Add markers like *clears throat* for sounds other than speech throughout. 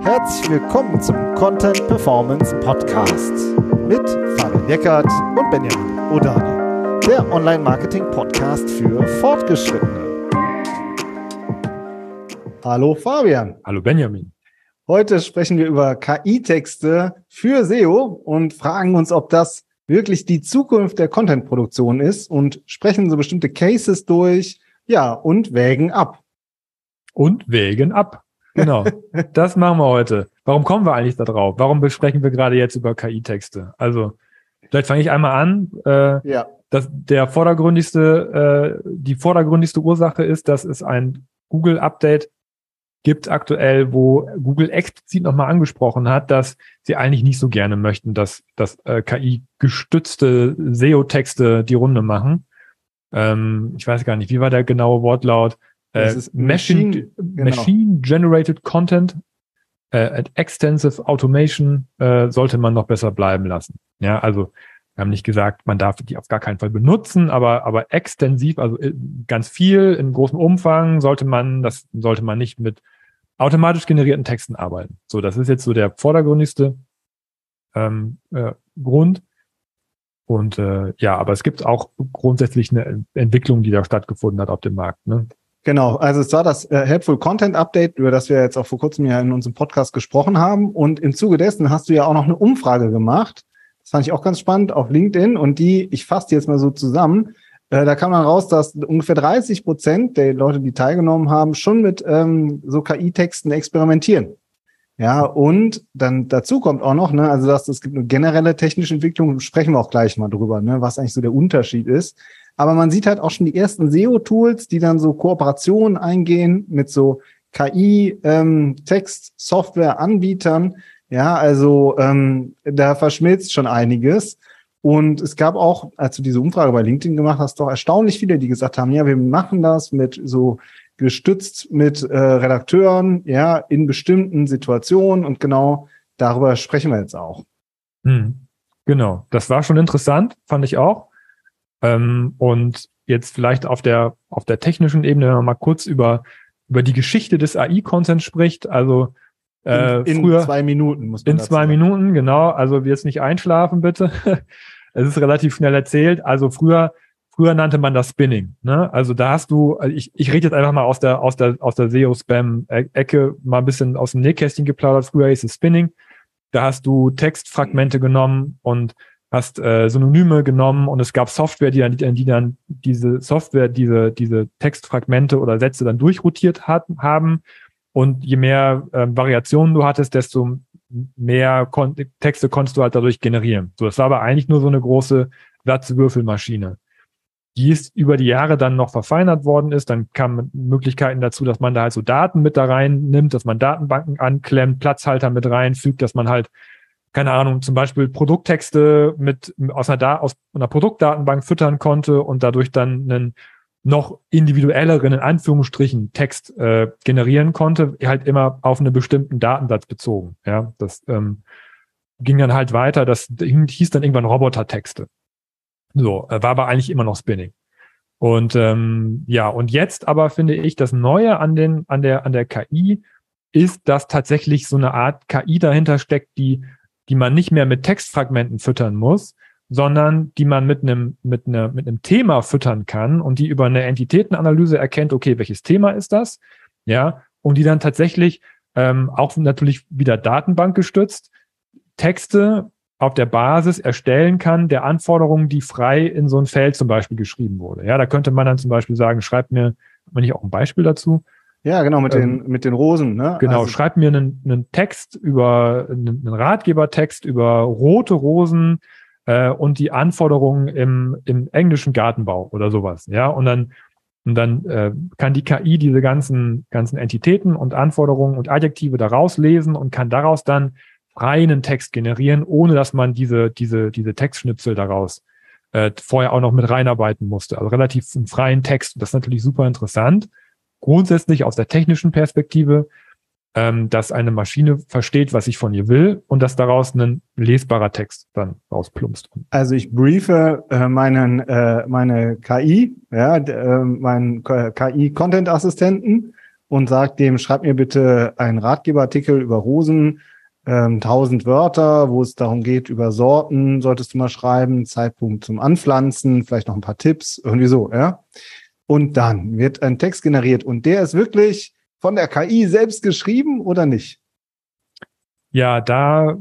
Herzlich willkommen zum Content Performance Podcast mit Fabian Eckert und Benjamin Odani, der Online-Marketing-Podcast für Fortgeschrittene. Hallo Fabian. Hallo Benjamin. Heute sprechen wir über KI-Texte für SEO und fragen uns, ob das wirklich die Zukunft der Content-Produktion ist und sprechen so bestimmte Cases durch, ja, und wägen ab. Und wägen ab. Genau. *laughs* das machen wir heute. Warum kommen wir eigentlich da drauf? Warum besprechen wir gerade jetzt über KI-Texte? Also, vielleicht fange ich einmal an. Äh, ja. Dass der vordergründigste, äh, die vordergründigste Ursache ist, dass es ein Google-Update gibt aktuell, wo Google explizit nochmal angesprochen hat, dass sie eigentlich nicht so gerne möchten, dass, dass äh, KI-gestützte SEO-Texte die Runde machen. Ähm, ich weiß gar nicht, wie war der genaue Wortlaut? Äh, Machine, Machine, genau. Machine Generated Content äh, Extensive Automation äh, sollte man noch besser bleiben lassen. Ja, also wir haben nicht gesagt, man darf die auf gar keinen Fall benutzen, aber, aber extensiv, also äh, ganz viel in großem Umfang sollte man, das sollte man nicht mit automatisch generierten Texten arbeiten. So, das ist jetzt so der vordergründigste ähm, äh, Grund. Und äh, ja, aber es gibt auch grundsätzlich eine Entwicklung, die da stattgefunden hat auf dem Markt. Ne? Genau, also es war das äh, Helpful Content Update, über das wir jetzt auch vor kurzem ja in unserem Podcast gesprochen haben. Und im Zuge dessen hast du ja auch noch eine Umfrage gemacht. Das fand ich auch ganz spannend auf LinkedIn und die, ich fasse die jetzt mal so zusammen. Äh, da kam dann raus, dass ungefähr 30 Prozent der Leute, die teilgenommen haben, schon mit ähm, so KI-Texten experimentieren. Ja, und dann dazu kommt auch noch, ne, also dass es gibt eine generelle technische Entwicklung, sprechen wir auch gleich mal drüber, ne, was eigentlich so der Unterschied ist. Aber man sieht halt auch schon die ersten SEO-Tools, die dann so Kooperationen eingehen mit so KI-Text-Software-Anbietern. Ähm, ja, also ähm, da verschmilzt schon einiges. Und es gab auch, als du diese Umfrage bei LinkedIn gemacht hast, doch erstaunlich viele, die gesagt haben, ja, wir machen das mit so gestützt mit äh, Redakteuren, ja, in bestimmten Situationen und genau darüber sprechen wir jetzt auch. Hm, genau, das war schon interessant, fand ich auch. Ähm, und jetzt vielleicht auf der auf der technischen Ebene, wenn man mal kurz über über die Geschichte des AI-Contents spricht, also äh, in, in früher, zwei Minuten muss man In zwei sagen. Minuten, genau. Also jetzt nicht einschlafen, bitte. *laughs* es ist relativ schnell erzählt. Also früher, früher nannte man das Spinning. Ne? Also da hast du, also ich, ich rede jetzt einfach mal aus der, aus der, aus der SEO-Spam-Ecke mal ein bisschen aus dem Nähkästchen geplaudert. Früher hieß es Spinning. Da hast du Textfragmente genommen und hast äh, Synonyme genommen und es gab Software, die dann, die dann diese Software, diese, diese Textfragmente oder Sätze dann durchrotiert hat, haben und je mehr äh, Variationen du hattest, desto mehr Kon Texte konntest du halt dadurch generieren. So, das war aber eigentlich nur so eine große Satzwürfelmaschine. Die ist über die Jahre dann noch verfeinert worden ist. Dann kamen Möglichkeiten dazu, dass man da halt so Daten mit da rein nimmt, dass man Datenbanken anklemmt, Platzhalter mit reinfügt, dass man halt, keine Ahnung, zum Beispiel Produkttexte mit aus einer, da aus einer Produktdatenbank füttern konnte und dadurch dann einen noch individuelleren, in Anführungsstrichen, Text äh, generieren konnte, halt immer auf einen bestimmten Datensatz bezogen. Ja, das ähm, ging dann halt weiter. Das hieß dann irgendwann Robotertexte. So, äh, war aber eigentlich immer noch Spinning. Und ähm, ja, und jetzt aber finde ich, das Neue an den, an der, an der KI ist, dass tatsächlich so eine Art KI dahinter steckt, die, die man nicht mehr mit Textfragmenten füttern muss, sondern die man mit einem, mit einer, mit einem Thema füttern kann und die über eine Entitätenanalyse erkennt, okay, welches Thema ist das? Ja, und die dann tatsächlich ähm, auch natürlich wieder Datenbank gestützt Texte auf der Basis erstellen kann der Anforderungen, die frei in so ein Feld zum Beispiel geschrieben wurde. Ja, da könnte man dann zum Beispiel sagen, schreibt mir, wenn ich auch ein Beispiel dazu. Ja, genau, mit ähm, den, mit den Rosen, ne? Genau, also, schreibt mir einen, einen Text über, einen Ratgebertext über rote Rosen äh, und die Anforderungen im, im englischen Gartenbau oder sowas. Ja, und dann, und dann äh, kann die KI diese ganzen, ganzen Entitäten und Anforderungen und Adjektive daraus lesen und kann daraus dann reinen Text generieren, ohne dass man diese, diese, diese Textschnipsel daraus äh, vorher auch noch mit reinarbeiten musste. Also relativ einen freien Text. Das ist natürlich super interessant. Grundsätzlich aus der technischen Perspektive ähm, dass eine Maschine versteht, was ich von ihr will und dass daraus ein lesbarer Text dann rausplumpst. Also ich briefe äh, meinen äh, meine KI, ja, äh, meinen KI-Content-Assistenten und sagt dem, schreib mir bitte einen Ratgeberartikel über Rosen, ähm, 1000 Wörter, wo es darum geht, über Sorten solltest du mal schreiben, Zeitpunkt zum Anpflanzen, vielleicht noch ein paar Tipps, irgendwie so, ja. Und dann wird ein Text generiert und der ist wirklich von der KI selbst geschrieben oder nicht? Ja, da,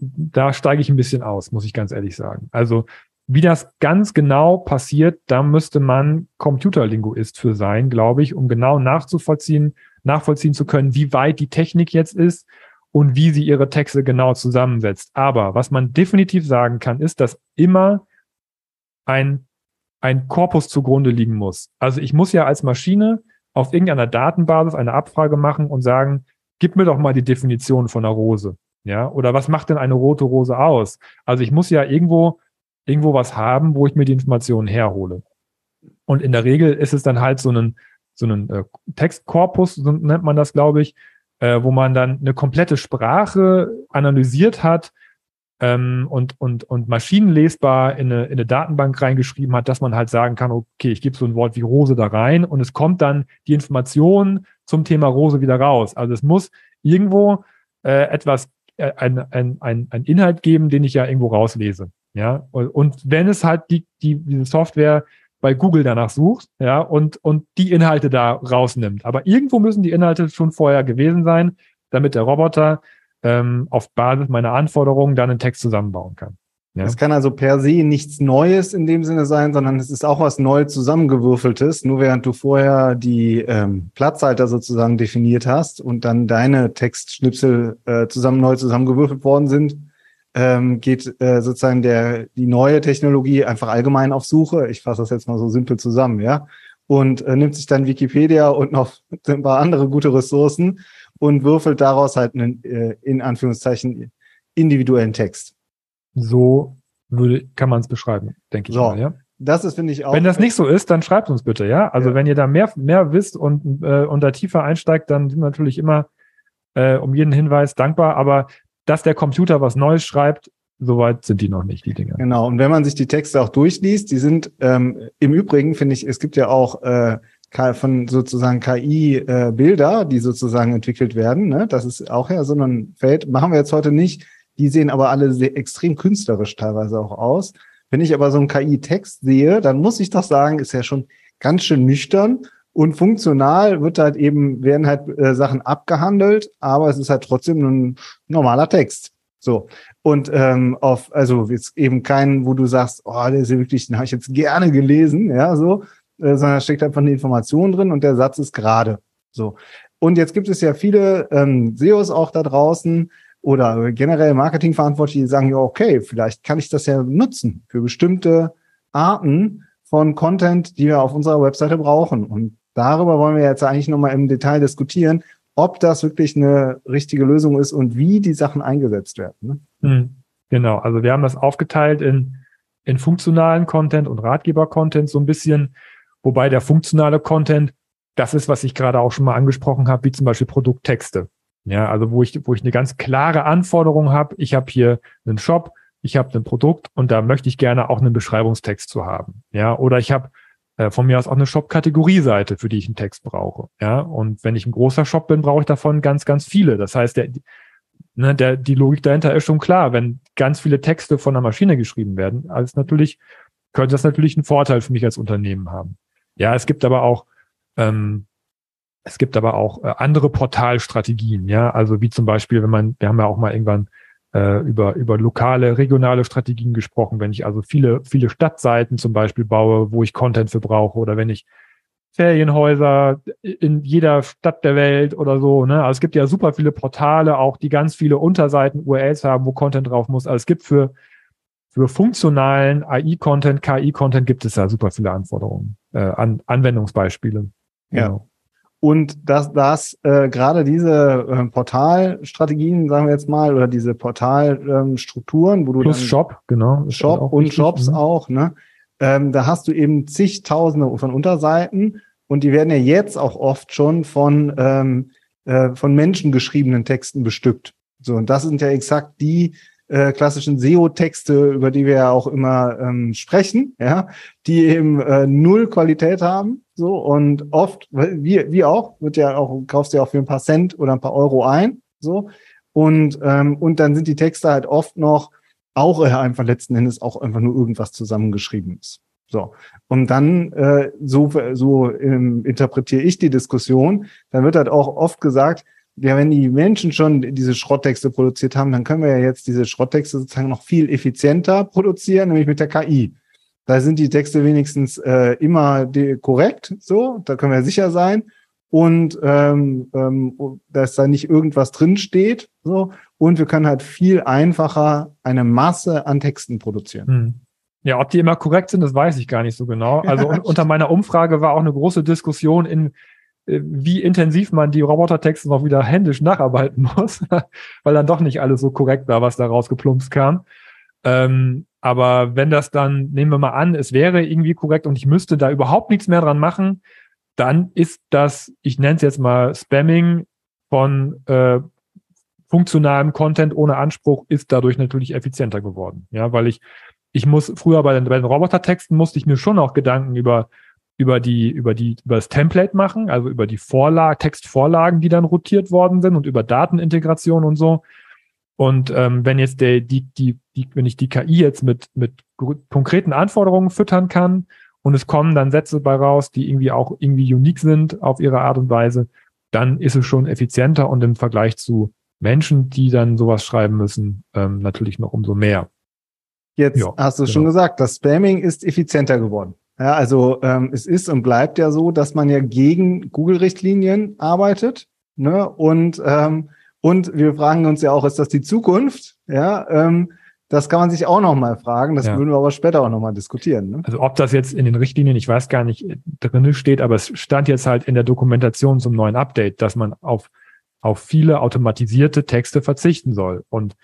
da steige ich ein bisschen aus, muss ich ganz ehrlich sagen. Also wie das ganz genau passiert, da müsste man Computerlinguist für sein, glaube ich, um genau nachzuvollziehen, nachvollziehen zu können, wie weit die Technik jetzt ist und wie sie ihre Texte genau zusammensetzt. Aber was man definitiv sagen kann, ist, dass immer ein, ein Korpus zugrunde liegen muss. Also ich muss ja als Maschine auf irgendeiner Datenbasis eine Abfrage machen und sagen, gib mir doch mal die Definition von einer Rose. Ja, oder was macht denn eine rote Rose aus? Also ich muss ja irgendwo irgendwo was haben, wo ich mir die Informationen herhole. Und in der Regel ist es dann halt so ein, so ein äh, Textkorpus, so nennt man das, glaube ich, äh, wo man dann eine komplette Sprache analysiert hat ähm, und, und, und maschinenlesbar in eine, in eine Datenbank reingeschrieben hat, dass man halt sagen kann, okay, ich gebe so ein Wort wie Rose da rein und es kommt dann die Information zum Thema Rose wieder raus. Also es muss irgendwo äh, etwas, äh, ein, ein, ein, ein Inhalt geben, den ich ja irgendwo rauslese. Ja, und wenn es halt die, die, diese Software bei Google danach sucht, ja, und, und die Inhalte da rausnimmt. Aber irgendwo müssen die Inhalte schon vorher gewesen sein, damit der Roboter ähm, auf Basis meiner Anforderungen dann einen Text zusammenbauen kann. Ja. Es kann also per se nichts Neues in dem Sinne sein, sondern es ist auch was neu zusammengewürfeltes. Nur während du vorher die ähm, Platzhalter sozusagen definiert hast und dann deine Textschnipsel äh, zusammen neu zusammengewürfelt worden sind, ähm, geht äh, sozusagen der die neue Technologie einfach allgemein auf Suche. Ich fasse das jetzt mal so simpel zusammen, ja, und äh, nimmt sich dann Wikipedia und noch *laughs* ein paar andere gute Ressourcen und würfelt daraus halt einen äh, in Anführungszeichen individuellen Text. So würde kann man es beschreiben, denke ich so. mal, ja. Das ist, finde ich, auch. Wenn das nicht so ist, dann schreibt uns bitte, ja. Also ja. wenn ihr da mehr, mehr wisst und, äh, und da tiefer einsteigt, dann sind wir natürlich immer äh, um jeden Hinweis dankbar. Aber dass der Computer was Neues schreibt, soweit sind die noch nicht, die Dinge. Genau, und wenn man sich die Texte auch durchliest, die sind ähm, im Übrigen, finde ich, es gibt ja auch äh, von sozusagen KI-Bilder, äh, die sozusagen entwickelt werden. Ne? Das ist auch ja so ein Feld, machen wir jetzt heute nicht. Die sehen aber alle sehr extrem künstlerisch teilweise auch aus. Wenn ich aber so einen KI-Text sehe, dann muss ich doch sagen, ist ja schon ganz schön nüchtern und funktional wird halt eben, werden halt äh, Sachen abgehandelt, aber es ist halt trotzdem ein normaler Text. So. Und ähm, auf, also jetzt eben keinen, wo du sagst, oh, der ist ja wirklich, den habe ich jetzt gerne gelesen, ja, so, äh, sondern da steckt einfach eine Information drin und der Satz ist gerade. So. Und jetzt gibt es ja viele ähm, SEOs auch da draußen oder generell Marketingverantwortliche, die sagen, ja, okay, vielleicht kann ich das ja nutzen für bestimmte Arten von Content, die wir auf unserer Webseite brauchen. Und darüber wollen wir jetzt eigentlich nochmal im Detail diskutieren, ob das wirklich eine richtige Lösung ist und wie die Sachen eingesetzt werden. Ne? Hm, genau, also wir haben das aufgeteilt in, in funktionalen Content und Ratgeber-Content so ein bisschen, wobei der funktionale Content, das ist, was ich gerade auch schon mal angesprochen habe, wie zum Beispiel Produkttexte. Ja, also wo ich, wo ich eine ganz klare Anforderung habe, ich habe hier einen Shop, ich habe ein Produkt und da möchte ich gerne auch einen Beschreibungstext zu haben. Ja, oder ich habe äh, von mir aus auch eine Shop-Kategorie-Seite, für die ich einen Text brauche. Ja, und wenn ich ein großer Shop bin, brauche ich davon ganz, ganz viele. Das heißt, der, ne, der, die Logik dahinter ist schon klar. Wenn ganz viele Texte von einer Maschine geschrieben werden, als natürlich, könnte das natürlich einen Vorteil für mich als Unternehmen haben. Ja, es gibt aber auch, ähm, es gibt aber auch äh, andere Portalstrategien, ja, also wie zum Beispiel, wenn man, wir haben ja auch mal irgendwann äh, über, über lokale, regionale Strategien gesprochen. Wenn ich also viele, viele Stadtseiten zum Beispiel baue, wo ich Content für brauche oder wenn ich Ferienhäuser in jeder Stadt der Welt oder so. Ne? Also es gibt ja super viele Portale, auch die ganz viele Unterseiten, URLs haben, wo Content drauf muss. Also es gibt für, für funktionalen AI-Content, KI-Content gibt es ja super viele Anforderungen, äh, an Anwendungsbeispiele. Ja. Genau. Und dass das äh, gerade diese äh, Portalstrategien, sagen wir jetzt mal, oder diese Portalstrukturen, ähm, wo du Plus dann Shop, genau. Shop und wichtig, Shops ne? auch, ne? Ähm, da hast du eben zigtausende von Unterseiten und die werden ja jetzt auch oft schon von ähm, äh, von Menschen geschriebenen Texten bestückt. So und das sind ja exakt die äh, klassischen SEO-Texte, über die wir ja auch immer ähm, sprechen, ja, die eben äh, null Qualität haben, So, und oft, wie, wie auch, wird ja auch, kaufst ja auch für ein paar Cent oder ein paar Euro ein. So. Und, ähm, und dann sind die Texte halt oft noch auch äh, einfach letzten Endes auch einfach nur irgendwas zusammengeschriebenes. So. Und dann, äh, so, so ähm, interpretiere ich die Diskussion, dann wird halt auch oft gesagt, ja, wenn die Menschen schon diese Schrotttexte produziert haben, dann können wir ja jetzt diese Schrotttexte sozusagen noch viel effizienter produzieren, nämlich mit der KI. Da sind die Texte wenigstens äh, immer korrekt, so, da können wir sicher sein. Und ähm, ähm, dass da nicht irgendwas drin steht. So. Und wir können halt viel einfacher eine Masse an Texten produzieren. Hm. Ja, ob die immer korrekt sind, das weiß ich gar nicht so genau. Also *laughs* un unter meiner Umfrage war auch eine große Diskussion in, wie intensiv man die Robotertexte noch wieder händisch nacharbeiten *laughs* muss, weil dann doch nicht alles so korrekt war, was da rausgeplumpst kam. Ähm, aber wenn das dann, nehmen wir mal an, es wäre irgendwie korrekt und ich müsste da überhaupt nichts mehr dran machen, dann ist das, ich nenne es jetzt mal Spamming von äh, funktionalem Content ohne Anspruch, ist dadurch natürlich effizienter geworden. Ja, weil ich, ich muss früher bei den, bei den Robotertexten musste ich mir schon auch Gedanken über über die, über die, über das Template machen, also über die Vorlage, Textvorlagen, die dann rotiert worden sind und über Datenintegration und so. Und ähm, wenn jetzt der, die, die, die, wenn ich die KI jetzt mit, mit konkreten Anforderungen füttern kann und es kommen dann Sätze bei raus, die irgendwie auch irgendwie unique sind auf ihre Art und Weise, dann ist es schon effizienter und im Vergleich zu Menschen, die dann sowas schreiben müssen, ähm, natürlich noch umso mehr. Jetzt ja, hast du genau. schon gesagt, das Spamming ist effizienter geworden. Ja, also ähm, es ist und bleibt ja so, dass man ja gegen Google-Richtlinien arbeitet. Ne? Und ähm, und wir fragen uns ja auch, ist das die Zukunft? Ja, ähm, das kann man sich auch noch mal fragen. Das ja. würden wir aber später auch noch mal diskutieren. Ne? Also ob das jetzt in den Richtlinien, ich weiß gar nicht, drin steht, aber es stand jetzt halt in der Dokumentation zum neuen Update, dass man auf, auf viele automatisierte Texte verzichten soll. Und,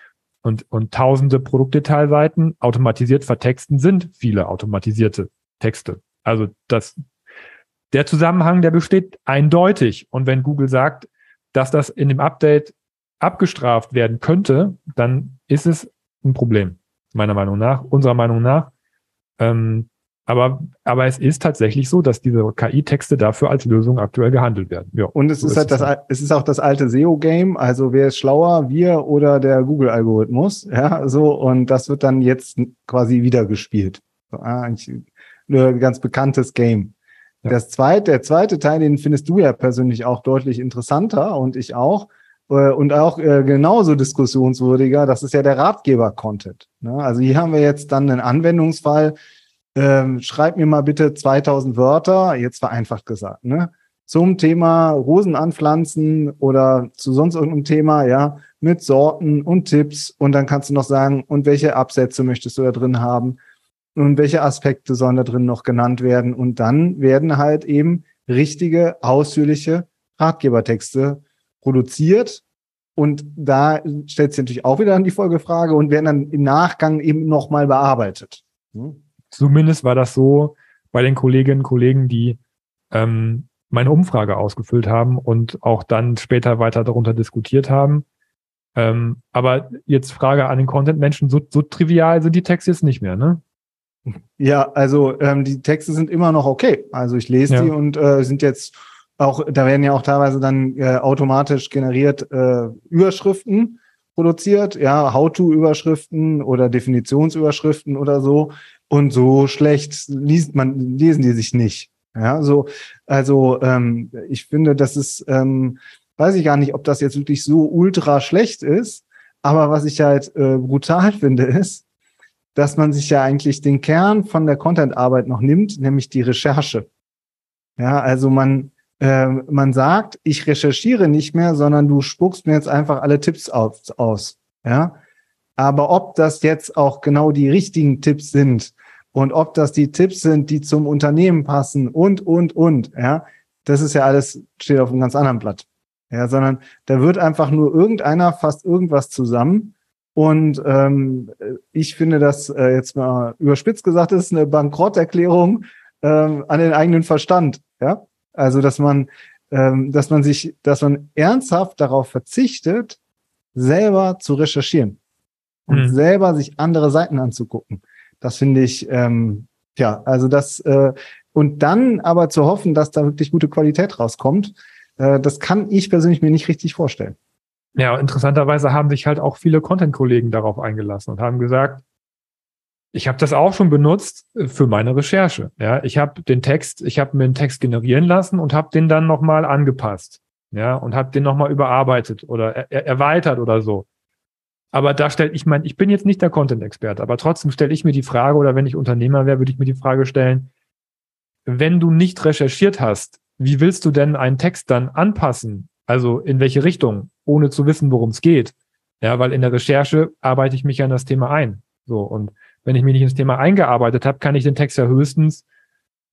und, und tausende Produktdetailseiten automatisiert vertexten sind viele automatisierte Texte. Also das, der Zusammenhang, der besteht eindeutig. Und wenn Google sagt, dass das in dem Update abgestraft werden könnte, dann ist es ein Problem, meiner Meinung nach, unserer Meinung nach. Ähm, aber, aber es ist tatsächlich so, dass diese KI-Texte dafür als Lösung aktuell gehandelt werden. Ja, und es so ist halt das, es ist auch das alte SEO-Game. Also wer ist schlauer, wir oder der Google-Algorithmus? Ja, so. Und das wird dann jetzt quasi wieder gespielt. So, eigentlich ein ganz bekanntes Game. Ja. Das zweite, der zweite Teil, den findest du ja persönlich auch deutlich interessanter und ich auch. Äh, und auch äh, genauso diskussionswürdiger, das ist ja der Ratgeber-Content. Ne? Also hier haben wir jetzt dann einen Anwendungsfall, ähm, schreib mir mal bitte 2000 Wörter, jetzt vereinfacht gesagt, ne? zum Thema Rosen anpflanzen oder zu sonst irgendeinem Thema, ja, mit Sorten und Tipps. Und dann kannst du noch sagen, und welche Absätze möchtest du da drin haben? Und welche Aspekte sollen da drin noch genannt werden? Und dann werden halt eben richtige, ausführliche Ratgebertexte produziert. Und da stellt sich natürlich auch wieder dann die Folgefrage und werden dann im Nachgang eben nochmal bearbeitet. Hm? Zumindest war das so bei den Kolleginnen und Kollegen, die ähm, meine Umfrage ausgefüllt haben und auch dann später weiter darunter diskutiert haben. Ähm, aber jetzt Frage an den Content-Menschen, so, so trivial sind die Texte jetzt nicht mehr, ne? Ja, also ähm, die Texte sind immer noch okay. Also ich lese ja. die und äh, sind jetzt auch, da werden ja auch teilweise dann äh, automatisch generiert äh, Überschriften produziert, ja, How-to-Überschriften oder Definitionsüberschriften oder so. Und so schlecht liest man, lesen die sich nicht. Ja, so, also ähm, ich finde, das ist, ähm, weiß ich gar nicht, ob das jetzt wirklich so ultra schlecht ist. Aber was ich halt äh, brutal *laughs* finde, ist, dass man sich ja eigentlich den Kern von der Content-Arbeit noch nimmt, nämlich die Recherche. Ja, also man, äh, man sagt, ich recherchiere nicht mehr, sondern du spuckst mir jetzt einfach alle Tipps aus, aus. Ja, aber ob das jetzt auch genau die richtigen Tipps sind und ob das die Tipps sind, die zum Unternehmen passen und, und, und, ja, das ist ja alles, steht auf einem ganz anderen Blatt. Ja, sondern da wird einfach nur irgendeiner fast irgendwas zusammen und ähm, ich finde das äh, jetzt mal überspitzt gesagt, ist eine Bankrotterklärung ähm, an den eigenen Verstand. Ja, also dass man, ähm, dass man sich, dass man ernsthaft darauf verzichtet, selber zu recherchieren und mhm. selber sich andere Seiten anzugucken. Das finde ich, ähm, ja, also das, äh, und dann aber zu hoffen, dass da wirklich gute Qualität rauskommt, äh, das kann ich persönlich mir nicht richtig vorstellen. Ja, interessanterweise haben sich halt auch viele Content-Kollegen darauf eingelassen und haben gesagt, ich habe das auch schon benutzt äh, für meine Recherche. Ja, ich habe den Text, ich habe mir einen Text generieren lassen und habe den dann nochmal angepasst. Ja, und habe den nochmal überarbeitet oder er erweitert oder so. Aber da stelle ich mein, ich bin jetzt nicht der Content-Experte, aber trotzdem stelle ich mir die Frage, oder wenn ich Unternehmer wäre, würde ich mir die Frage stellen, wenn du nicht recherchiert hast, wie willst du denn einen Text dann anpassen? Also in welche Richtung, ohne zu wissen, worum es geht? Ja, weil in der Recherche arbeite ich mich ja in das Thema ein. So, und wenn ich mich nicht ins Thema eingearbeitet habe, kann ich den Text ja höchstens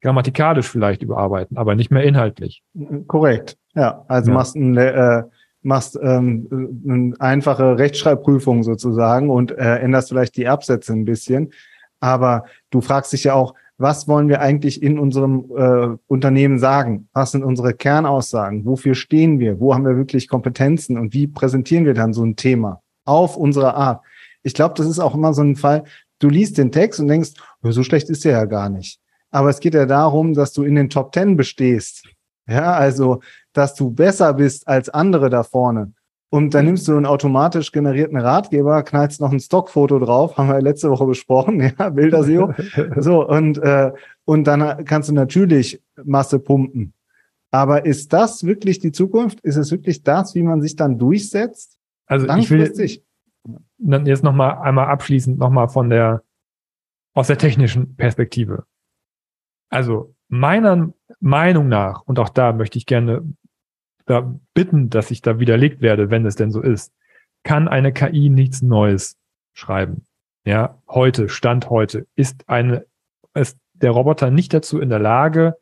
grammatikalisch vielleicht überarbeiten, aber nicht mehr inhaltlich. Korrekt. Ja, also ja. machst ein äh, machst ähm, eine einfache Rechtschreibprüfung sozusagen und äh, änderst vielleicht die Absätze ein bisschen. Aber du fragst dich ja auch, was wollen wir eigentlich in unserem äh, Unternehmen sagen? Was sind unsere Kernaussagen? Wofür stehen wir? Wo haben wir wirklich Kompetenzen? Und wie präsentieren wir dann so ein Thema auf unsere Art? Ich glaube, das ist auch immer so ein Fall, du liest den Text und denkst, so schlecht ist der ja gar nicht. Aber es geht ja darum, dass du in den Top Ten bestehst. Ja, also, dass du besser bist als andere da vorne. Und dann nimmst du einen automatisch generierten Ratgeber, knallst noch ein Stockfoto drauf, haben wir letzte Woche besprochen, *laughs* ja, Bilderseo. *laughs* so, und, äh, und dann kannst du natürlich Masse pumpen. Aber ist das wirklich die Zukunft? Ist es wirklich das, wie man sich dann durchsetzt? Also ich will jetzt nochmal einmal abschließend nochmal von der, aus der technischen Perspektive. Also meiner Meinung nach, und auch da möchte ich gerne da bitten, dass ich da widerlegt werde, wenn es denn so ist, kann eine KI nichts Neues schreiben. Ja, heute, Stand heute, ist eine, ist der Roboter nicht dazu in der Lage,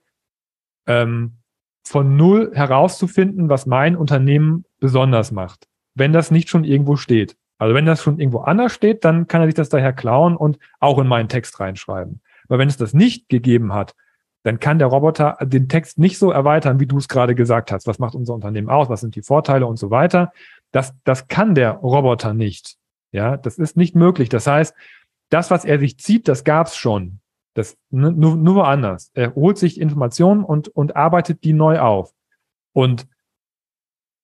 ähm, von null herauszufinden, was mein Unternehmen besonders macht, wenn das nicht schon irgendwo steht. Also wenn das schon irgendwo anders steht, dann kann er sich das daher klauen und auch in meinen Text reinschreiben. Aber wenn es das nicht gegeben hat, dann kann der Roboter den Text nicht so erweitern, wie du es gerade gesagt hast. Was macht unser Unternehmen aus? Was sind die Vorteile und so weiter? Das, das kann der Roboter nicht. Ja, das ist nicht möglich. Das heißt, das, was er sich zieht, das gab's schon. Das nur, nur woanders. Er holt sich Informationen und, und arbeitet die neu auf. Und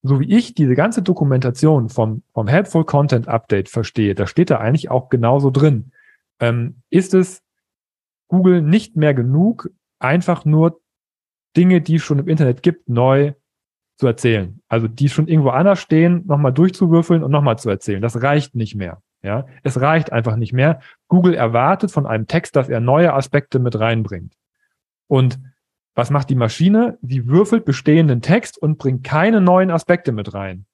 so wie ich diese ganze Dokumentation vom, vom Helpful Content Update verstehe, da steht da eigentlich auch genauso drin. Ähm, ist es Google nicht mehr genug, einfach nur Dinge, die es schon im Internet gibt, neu zu erzählen. Also die schon irgendwo anders stehen, nochmal durchzuwürfeln und nochmal zu erzählen. Das reicht nicht mehr. Ja, es reicht einfach nicht mehr. Google erwartet von einem Text, dass er neue Aspekte mit reinbringt. Und was macht die Maschine? Sie würfelt bestehenden Text und bringt keine neuen Aspekte mit rein.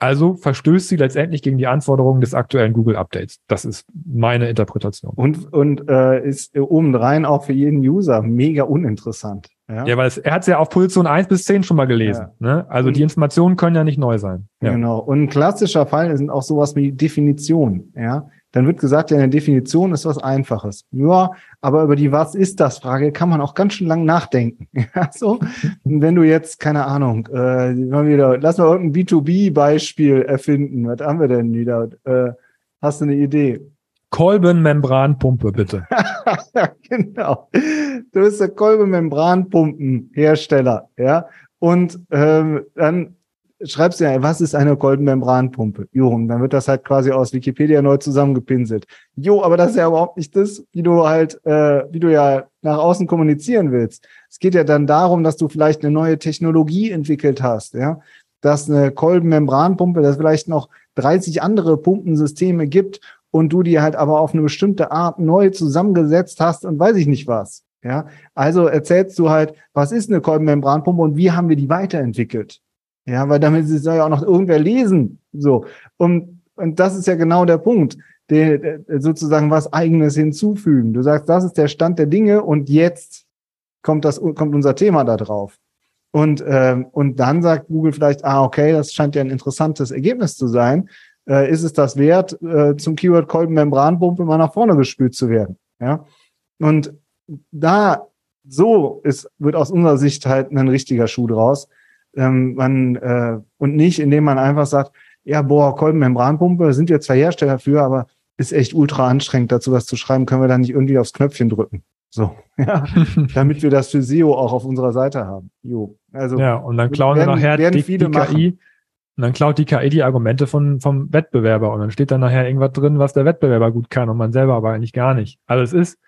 Also verstößt sie letztendlich gegen die Anforderungen des aktuellen Google Updates. Das ist meine Interpretation. Und, und äh, ist obendrein auch für jeden User mega uninteressant. Ja, ja weil es, er hat es ja auf Position 1 bis 10 schon mal gelesen. Ja. Ne? Also und, die Informationen können ja nicht neu sein. Ja. Genau. Und ein klassischer Fall sind auch sowas wie Definition. Ja, dann wird gesagt, ja, eine Definition ist was Einfaches. Ja, aber über die Was ist das Frage kann man auch ganz schön lang nachdenken. *laughs* Ja, so. Wenn du jetzt, keine Ahnung, äh, mal wieder, lass mal irgendein B2B-Beispiel erfinden. Was haben wir denn wieder? Äh, hast du eine Idee? Kolbenmembranpumpe, bitte. *laughs* genau. Du bist der Kolbenmembranpumpenhersteller, ja. Und ähm, dann schreibst ja, was ist eine Kolbenmembranpumpe? Jo, und dann wird das halt quasi aus Wikipedia neu zusammengepinselt. Jo, aber das ist ja überhaupt nicht das, wie du halt, äh, wie du ja nach außen kommunizieren willst. Es geht ja dann darum, dass du vielleicht eine neue Technologie entwickelt hast, ja, dass eine Kolbenmembranpumpe, dass vielleicht noch 30 andere Pumpensysteme gibt und du die halt aber auf eine bestimmte Art neu zusammengesetzt hast und weiß ich nicht was. Ja, also erzählst du halt, was ist eine Kolbenmembranpumpe und wie haben wir die weiterentwickelt? Ja, weil damit soll ja auch noch irgendwer lesen. So. Und, und das ist ja genau der Punkt. Der, der, sozusagen was eigenes hinzufügen. Du sagst, das ist der Stand der Dinge und jetzt kommt das, kommt unser Thema da drauf. Und, ähm, und dann sagt Google vielleicht, ah, okay, das scheint ja ein interessantes Ergebnis zu sein. Äh, ist es das wert, äh, zum Keyword Kolbenmembranpumpe mal nach vorne gespült zu werden? Ja. Und da, so ist, wird aus unserer Sicht halt ein richtiger Schuh draus ähm, man, äh, und nicht, indem man einfach sagt, ja, boah, Kolbenmembranpumpe, sind wir zwar Hersteller für, aber ist echt ultra anstrengend, dazu was zu schreiben, können wir da nicht irgendwie aufs Knöpfchen drücken. So, *laughs* ja, *laughs* damit wir das für SEO auch auf unserer Seite haben. Jo. Also, ja, und dann klauen werden, wir nachher werden die, viele die KI. Und dann klaut die KI die Argumente von, vom Wettbewerber und dann steht dann nachher irgendwas drin, was der Wettbewerber gut kann und man selber aber eigentlich gar nicht. Also es ist,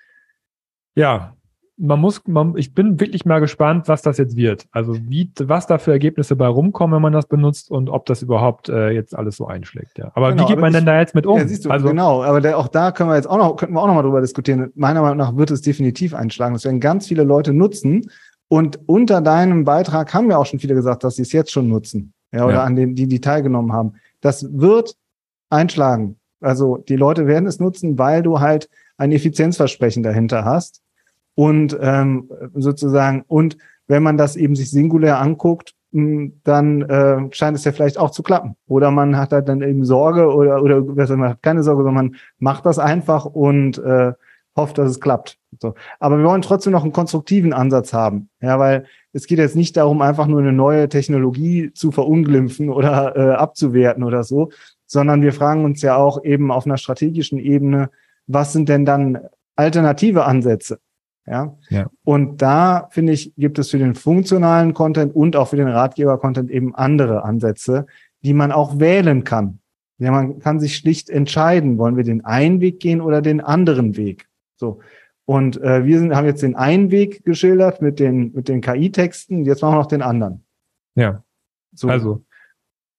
ja, man muss, man, ich bin wirklich mal gespannt, was das jetzt wird. Also wie, was da für Ergebnisse bei rumkommen, wenn man das benutzt und ob das überhaupt äh, jetzt alles so einschlägt. Ja. Aber genau, wie geht man ich, denn da jetzt mit um? Ja, siehst du, also, genau, aber der, auch da können wir jetzt auch noch, könnten wir auch noch mal drüber diskutieren. Meiner Meinung nach wird es definitiv einschlagen. Das werden ganz viele Leute nutzen. Und unter deinem Beitrag haben wir auch schon viele gesagt, dass sie es jetzt schon nutzen. Ja, oder ja. an den, die, die teilgenommen haben. Das wird einschlagen. Also die Leute werden es nutzen, weil du halt ein Effizienzversprechen dahinter hast und ähm, sozusagen, und wenn man das eben sich singulär anguckt, hm, dann äh, scheint es ja vielleicht auch zu klappen. Oder man hat halt dann eben Sorge oder, oder man hat keine Sorge, sondern man macht das einfach und äh, hofft, dass es klappt. So. Aber wir wollen trotzdem noch einen konstruktiven Ansatz haben. Ja, weil es geht jetzt nicht darum, einfach nur eine neue Technologie zu verunglimpfen oder äh, abzuwerten oder so, sondern wir fragen uns ja auch eben auf einer strategischen Ebene, was sind denn dann alternative Ansätze? Ja? ja. Und da, finde ich, gibt es für den funktionalen Content und auch für den Ratgeber-Content eben andere Ansätze, die man auch wählen kann. Ja, man kann sich schlicht entscheiden, wollen wir den einen Weg gehen oder den anderen Weg. So. Und äh, wir sind, haben jetzt den einen Weg geschildert mit den, mit den KI-Texten, jetzt machen wir noch den anderen. Ja. So. Also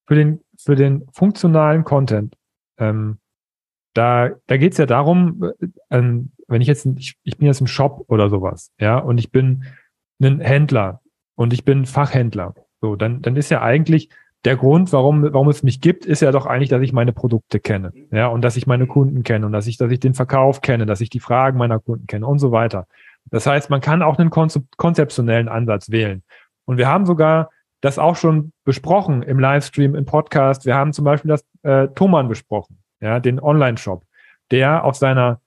für den, für den funktionalen Content, ähm, da, da geht es ja darum, äh, ähm, wenn ich jetzt, ich, ich bin jetzt im Shop oder sowas, ja, und ich bin ein Händler und ich bin Fachhändler, so, dann, dann ist ja eigentlich der Grund, warum, warum es mich gibt, ist ja doch eigentlich, dass ich meine Produkte kenne, ja, und dass ich meine Kunden kenne und dass ich, dass ich den Verkauf kenne, dass ich die Fragen meiner Kunden kenne und so weiter. Das heißt, man kann auch einen konzeptionellen Ansatz wählen. Und wir haben sogar das auch schon besprochen im Livestream, im Podcast. Wir haben zum Beispiel das äh, Thomann besprochen, ja, den Online-Shop, der auf seiner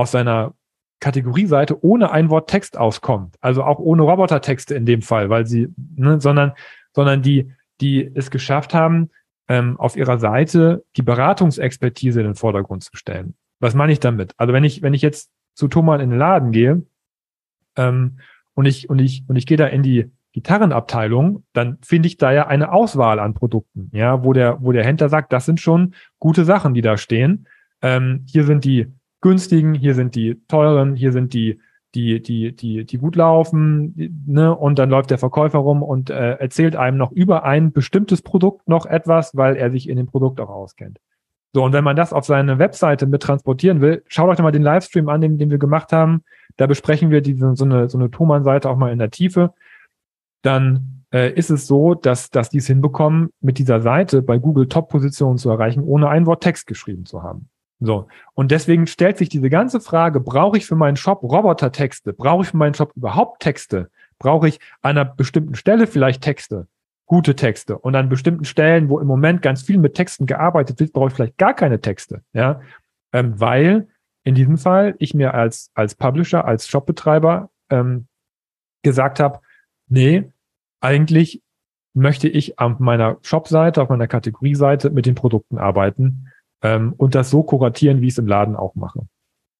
aus seiner Kategorieseite ohne ein Wort Text auskommt. Also auch ohne Robotertexte in dem Fall, weil sie, ne, sondern, sondern die, die es geschafft haben, ähm, auf ihrer Seite die Beratungsexpertise in den Vordergrund zu stellen. Was meine ich damit? Also wenn ich, wenn ich jetzt zu Thomas in den Laden gehe ähm, und ich, und ich, und ich gehe da in die Gitarrenabteilung, dann finde ich da ja eine Auswahl an Produkten, ja, wo der, wo der Händler sagt, das sind schon gute Sachen, die da stehen. Ähm, hier sind die günstigen, hier sind die teuren, hier sind die, die, die, die, die gut laufen, ne? Und dann läuft der Verkäufer rum und äh, erzählt einem noch über ein bestimmtes Produkt noch etwas, weil er sich in dem Produkt auch auskennt. So, und wenn man das auf seine Webseite mit transportieren will, schaut euch doch mal den Livestream an, den, den wir gemacht haben. Da besprechen wir diese, so eine, so eine Thomann-Seite auch mal in der Tiefe. Dann äh, ist es so, dass, dass die es hinbekommen, mit dieser Seite bei Google Top-Positionen zu erreichen, ohne ein Wort Text geschrieben zu haben. So. Und deswegen stellt sich diese ganze Frage, brauche ich für meinen Shop Roboter-Texte? Brauche ich für meinen Shop überhaupt Texte? Brauche ich an einer bestimmten Stelle vielleicht Texte? Gute Texte. Und an bestimmten Stellen, wo im Moment ganz viel mit Texten gearbeitet wird, brauche ich vielleicht gar keine Texte. Ja. Ähm, weil in diesem Fall ich mir als, als Publisher, als Shopbetreiber ähm, gesagt habe, nee, eigentlich möchte ich auf meiner Shop-Seite, auf meiner Kategorieseite mit den Produkten arbeiten ähm, und das so kuratieren, wie ich es im Laden auch mache.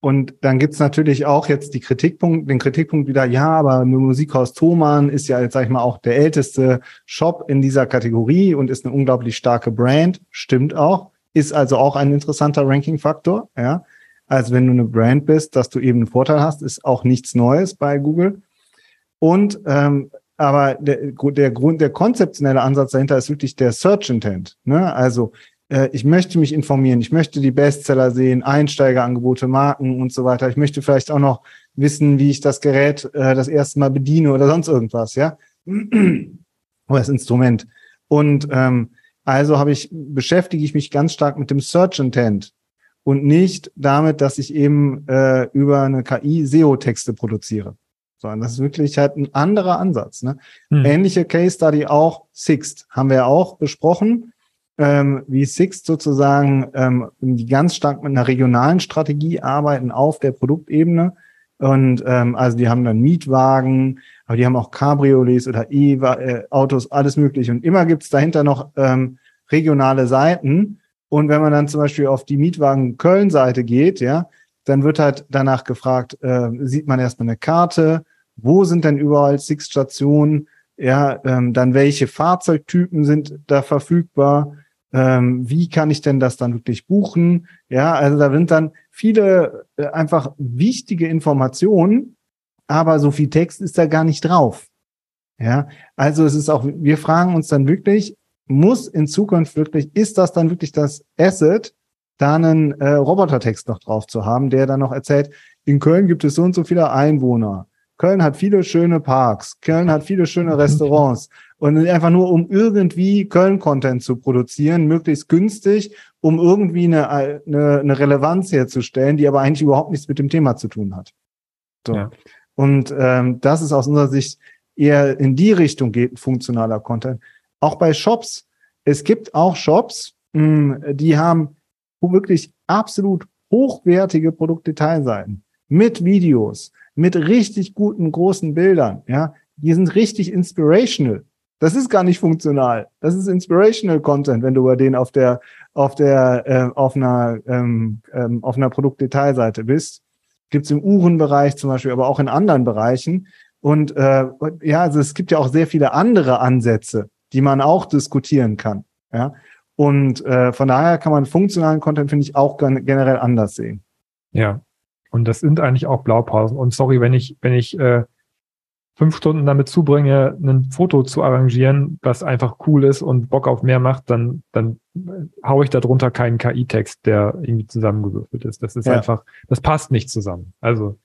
Und dann gibt's natürlich auch jetzt die Kritikpunkt, den Kritikpunkt wieder, ja, aber Musikhaus Thomann ist ja jetzt, sag ich mal, auch der älteste Shop in dieser Kategorie und ist eine unglaublich starke Brand. Stimmt auch. Ist also auch ein interessanter Ranking-Faktor, ja. Also wenn du eine Brand bist, dass du eben einen Vorteil hast, ist auch nichts Neues bei Google. Und ähm, aber der, der Grund, der konzeptionelle Ansatz dahinter ist wirklich der Search Intent. Ne? Also ich möchte mich informieren, ich möchte die Bestseller sehen, Einsteigerangebote, Marken und so weiter. Ich möchte vielleicht auch noch wissen, wie ich das Gerät äh, das erste Mal bediene oder sonst irgendwas, ja. *clears throat* oder das Instrument. Und ähm, also habe ich, beschäftige ich mich ganz stark mit dem Search Intent und nicht damit, dass ich eben äh, über eine KI SEO-Texte produziere. Sondern das ist wirklich halt ein anderer Ansatz. Ne? Hm. Ähnliche Case Study auch Sixt haben wir auch besprochen ähm, wie Sixt sozusagen ähm, die ganz stark mit einer regionalen Strategie arbeiten auf der Produktebene. Und ähm, also die haben dann Mietwagen, aber die haben auch Cabriolets oder E-Autos, äh, alles mögliche. Und immer gibt's dahinter noch ähm, regionale Seiten. Und wenn man dann zum Beispiel auf die Mietwagen Köln-Seite geht, ja, dann wird halt danach gefragt, äh, sieht man erstmal eine Karte, wo sind denn überall Six-Stationen, ja, ähm, dann welche Fahrzeugtypen sind da verfügbar, ähm, wie kann ich denn das dann wirklich buchen, ja, also da sind dann viele äh, einfach wichtige Informationen, aber so viel Text ist da gar nicht drauf. Ja, also es ist auch, wir fragen uns dann wirklich, muss in Zukunft wirklich, ist das dann wirklich das Asset, da einen äh, Robotertext noch drauf zu haben, der dann noch erzählt, in Köln gibt es so und so viele Einwohner. Köln hat viele schöne Parks. Köln hat viele schöne *laughs* Restaurants. Und einfach nur, um irgendwie Köln-Content zu produzieren, möglichst günstig, um irgendwie eine, eine, eine Relevanz herzustellen, die aber eigentlich überhaupt nichts mit dem Thema zu tun hat. So. Ja. Und ähm, das ist aus unserer Sicht eher in die Richtung geht, funktionaler Content. Auch bei Shops. Es gibt auch Shops, mh, hm, die haben wirklich absolut hochwertige Produktdetailseiten mit Videos, mit richtig guten großen Bildern, ja. Die sind richtig inspirational. Das ist gar nicht funktional. Das ist inspirational Content, wenn du über den auf der auf der äh, auf einer ähm, ähm, auf einer Produktdetailseite bist. Gibt's im Uhrenbereich zum Beispiel, aber auch in anderen Bereichen. Und äh, ja, also es gibt ja auch sehr viele andere Ansätze, die man auch diskutieren kann. Ja, und äh, von daher kann man funktionalen Content, finde ich, auch generell anders sehen. Ja. Und das sind eigentlich auch Blaupausen. Und sorry, wenn ich, wenn ich äh, fünf Stunden damit zubringe, ein Foto zu arrangieren, was einfach cool ist und Bock auf mehr macht, dann, dann haue ich darunter keinen KI-Text, der irgendwie zusammengewürfelt ist. Das ist ja. einfach, das passt nicht zusammen. Also,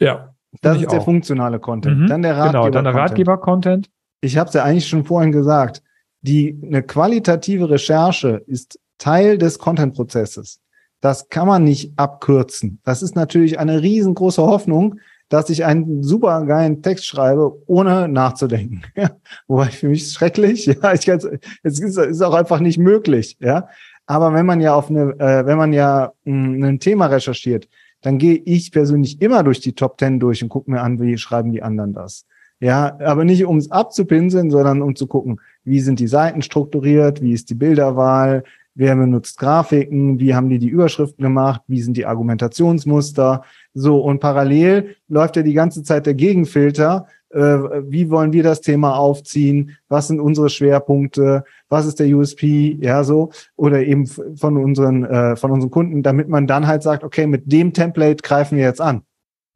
ja. Das ist der funktionale Content. Mhm. Dann der Ratgeber. Genau, dann der Ratgeber-Content. Ich habe es ja eigentlich schon vorhin gesagt die eine qualitative Recherche ist Teil des Content-Prozesses. Das kann man nicht abkürzen. Das ist natürlich eine riesengroße Hoffnung, dass ich einen super geilen Text schreibe, ohne nachzudenken. *laughs* Wobei für mich schrecklich, *laughs* ja, ich kann, es ist, ist auch einfach nicht möglich, ja. Aber wenn man ja auf eine, äh, wenn man ja mh, hm, ein Thema recherchiert, dann gehe ich persönlich immer durch die Top Ten durch und gucke mir an, wie schreiben die anderen das. Ja, aber nicht um es abzupinseln, sondern um zu gucken, wie sind die Seiten strukturiert, wie ist die Bilderwahl, wer benutzt Grafiken, wie haben die die Überschriften gemacht, wie sind die Argumentationsmuster. So, und parallel läuft ja die ganze Zeit der Gegenfilter. Äh, wie wollen wir das Thema aufziehen? Was sind unsere Schwerpunkte? Was ist der USP? Ja, so. Oder eben von unseren, äh, von unseren Kunden, damit man dann halt sagt, okay, mit dem Template greifen wir jetzt an.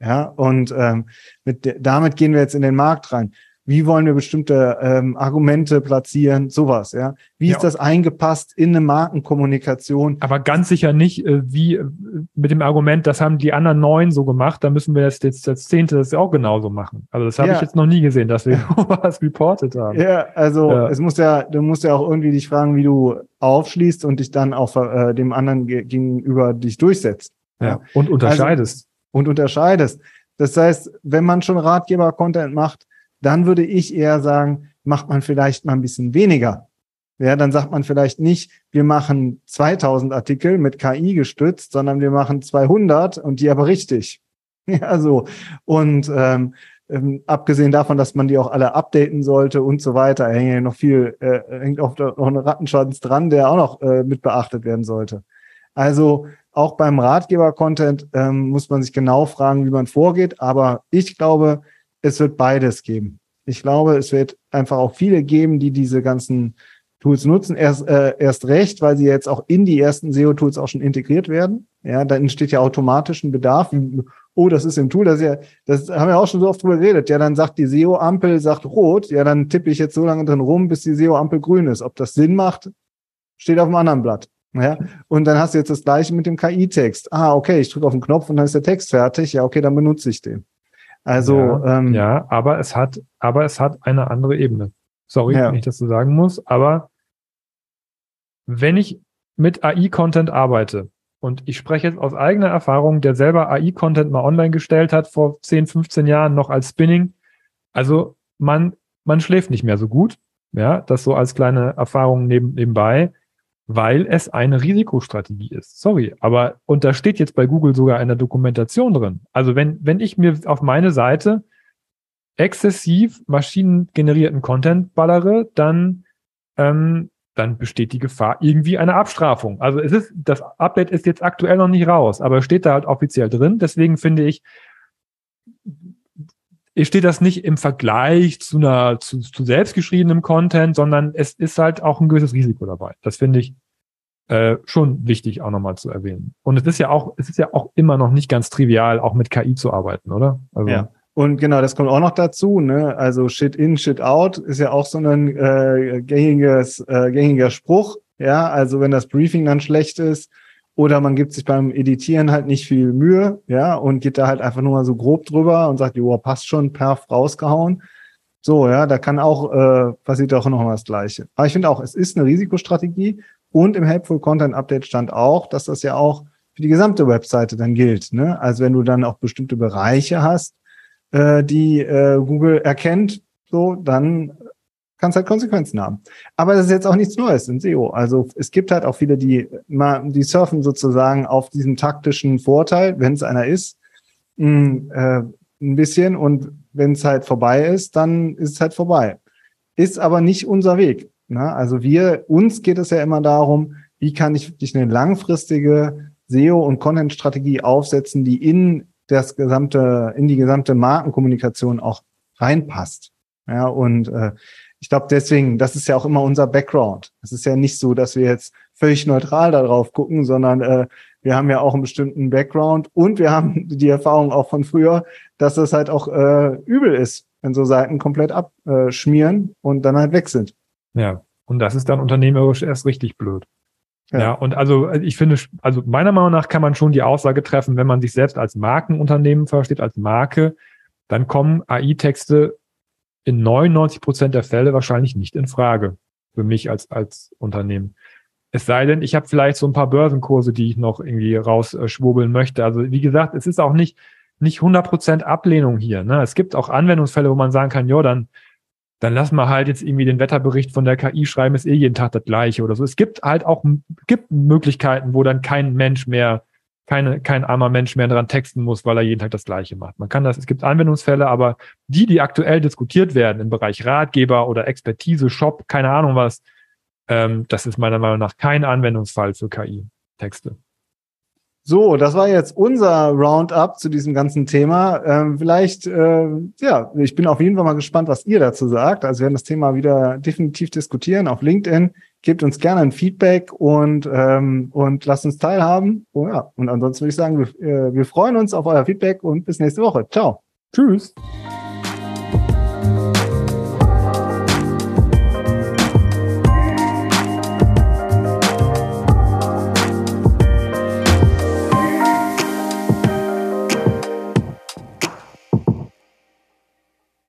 Ja, und ähm, mit, damit gehen wir jetzt in den Markt rein. Wie wollen wir bestimmte ähm, Argumente platzieren? Sowas, ja. Wie ja. ist das eingepasst in eine Markenkommunikation? Aber ganz sicher nicht, äh, wie äh, mit dem Argument, das haben die anderen neun so gemacht, da müssen wir jetzt, jetzt das Zehnte das auch genauso machen. Also das habe ja. ich jetzt noch nie gesehen, dass wir *laughs* was reported haben. Ja, also ja. es muss ja, du musst ja auch irgendwie dich fragen, wie du aufschließt und dich dann auch äh, dem anderen gegenüber dich durchsetzt. Ja, und unterscheidest. Also, und unterscheidest. Das heißt, wenn man schon Ratgeber-Content macht, dann würde ich eher sagen, macht man vielleicht mal ein bisschen weniger. Ja, dann sagt man vielleicht nicht, wir machen 2000 Artikel mit KI gestützt, sondern wir machen 200 und die aber richtig. *laughs* Ja, so. Und ähm, ähm, abgesehen davon, dass man die auch alle updaten sollte und so weiter, hängt ja noch viel, äh, hängt auch noch ein Rattenschwanz dran, der auch noch äh, mit beachtet werden sollte. Also auch beim Ratgeber-Content ähm, muss man sich genau fragen, wie man vorgeht. Aber ich glaube, es wird beides geben. Ich glaube, es wird einfach auch viele geben, die diese ganzen Tools nutzen. Erst, äh, erst recht, weil sie jetzt auch in die ersten SEO-Tools auch schon integriert werden. Ja, dann entsteht ja automatisch ein Bedarf. Oh, das ist im Tool, das ist ja, das haben wir auch schon so oft drüber geredet. Ja, dann sagt die SEO-Ampel, sagt rot. Ja, dann tippe ich jetzt so lange drin rum, bis die SEO-Ampel grün ist. Ob das Sinn macht, steht auf dem anderen Blatt. Ja, und dann hast du jetzt das gleiche mit dem KI-Text. Ah, okay, ich drücke auf den Knopf und dann ist der Text fertig. Ja, okay, dann benutze ich den. Also ja, ähm, ja aber es hat, aber es hat eine andere Ebene. Sorry, ja. wenn ich das so sagen muss, aber wenn ich mit AI-Content arbeite und ich spreche jetzt aus eigener Erfahrung, der selber AI-Content mal online gestellt hat vor 10, 15 Jahren noch als Spinning, also man man schläft nicht mehr so gut, ja, das so als kleine Erfahrung neben, nebenbei weil es eine Risikostrategie ist. Sorry, aber und da steht jetzt bei Google sogar eine Dokumentation drin. Also wenn, wenn ich mir auf meine Seite exzessiv maschinengenerierten Content ballere, dann ähm, dann besteht die Gefahr irgendwie einer Abstrafung. Also es ist, das Update ist jetzt aktuell noch nicht raus, aber steht da halt offiziell drin. Deswegen finde ich, steht das nicht im Vergleich zu einer, zu, zu selbstgeschriebenem Content, sondern es ist halt auch ein gewisses Risiko dabei. Das finde ich äh, schon wichtig auch nochmal zu erwähnen. Und es ist ja auch, es ist ja auch immer noch nicht ganz trivial, auch mit KI zu arbeiten, oder? Also, ja. Und genau, das kommt auch noch dazu, ne? Also Shit in, Shit out ist ja auch so ein äh, gängiges, äh, gängiger Spruch. Ja, also wenn das Briefing dann schlecht ist oder man gibt sich beim Editieren halt nicht viel Mühe, ja, und geht da halt einfach nur mal so grob drüber und sagt, jo, passt schon, perf rausgehauen. So, ja, da kann auch, äh, passiert auch noch mal das Gleiche. Aber ich finde auch, es ist eine Risikostrategie und im Helpful Content Update stand auch, dass das ja auch für die gesamte Webseite dann gilt. Ne? Also wenn du dann auch bestimmte Bereiche hast, äh, die äh, Google erkennt, so, dann kann es halt Konsequenzen haben. Aber das ist jetzt auch nichts Neues in SEO. Also es gibt halt auch viele, die die surfen sozusagen auf diesen taktischen Vorteil, wenn es einer ist, mh, mm, äh, ein bisschen und wenn es halt vorbei ist, dann ist es halt vorbei. Ist aber nicht unser Weg. Ne? Also wir, uns geht es ja immer darum, wie kann ich wirklich eine langfristige SEO und Content-Strategie aufsetzen, die in das gesamte, in die gesamte Markenkommunikation auch reinpasst. Ja, und äh, ich glaube deswegen, das ist ja auch immer unser Background. Es ist ja nicht so, dass wir jetzt völlig neutral darauf gucken, sondern äh, wir haben ja auch einen bestimmten Background und wir haben *laughs* die Erfahrung auch von früher, dass das halt auch äh, übel ist, wenn so Seiten komplett abschmieren und dann halt weg sind. Ja, und das ist dann unternehmerisch erst richtig blöd. Ja. ja, und also ich finde, also meiner Meinung nach kann man schon die Aussage treffen, wenn man sich selbst als Markenunternehmen versteht, als Marke, dann kommen AI-Texte in 99 Prozent der Fälle wahrscheinlich nicht in Frage für mich als, als Unternehmen. Es sei denn, ich habe vielleicht so ein paar Börsenkurse, die ich noch irgendwie rausschwurbeln möchte. Also wie gesagt, es ist auch nicht, nicht 100 Prozent Ablehnung hier. Ne? Es gibt auch Anwendungsfälle, wo man sagen kann, ja, dann dann lass mal halt jetzt irgendwie den Wetterbericht von der KI schreiben, ist eh jeden Tag das gleiche oder so. Es gibt halt auch gibt Möglichkeiten, wo dann kein Mensch mehr, keine, kein armer Mensch mehr dran texten muss, weil er jeden Tag das gleiche macht. Man kann das, es gibt Anwendungsfälle, aber die, die aktuell diskutiert werden im Bereich Ratgeber oder Expertise, Shop, keine Ahnung was, ähm, das ist meiner Meinung nach kein Anwendungsfall für KI-Texte. So, das war jetzt unser Roundup zu diesem ganzen Thema. Ähm, vielleicht, äh, ja, ich bin auf jeden Fall mal gespannt, was ihr dazu sagt. Also wir werden das Thema wieder definitiv diskutieren auf LinkedIn gebt uns gerne ein Feedback und, ähm, und lasst uns teilhaben. Oh ja, und ansonsten würde ich sagen, wir, äh, wir freuen uns auf euer Feedback und bis nächste Woche. Ciao. Tschüss.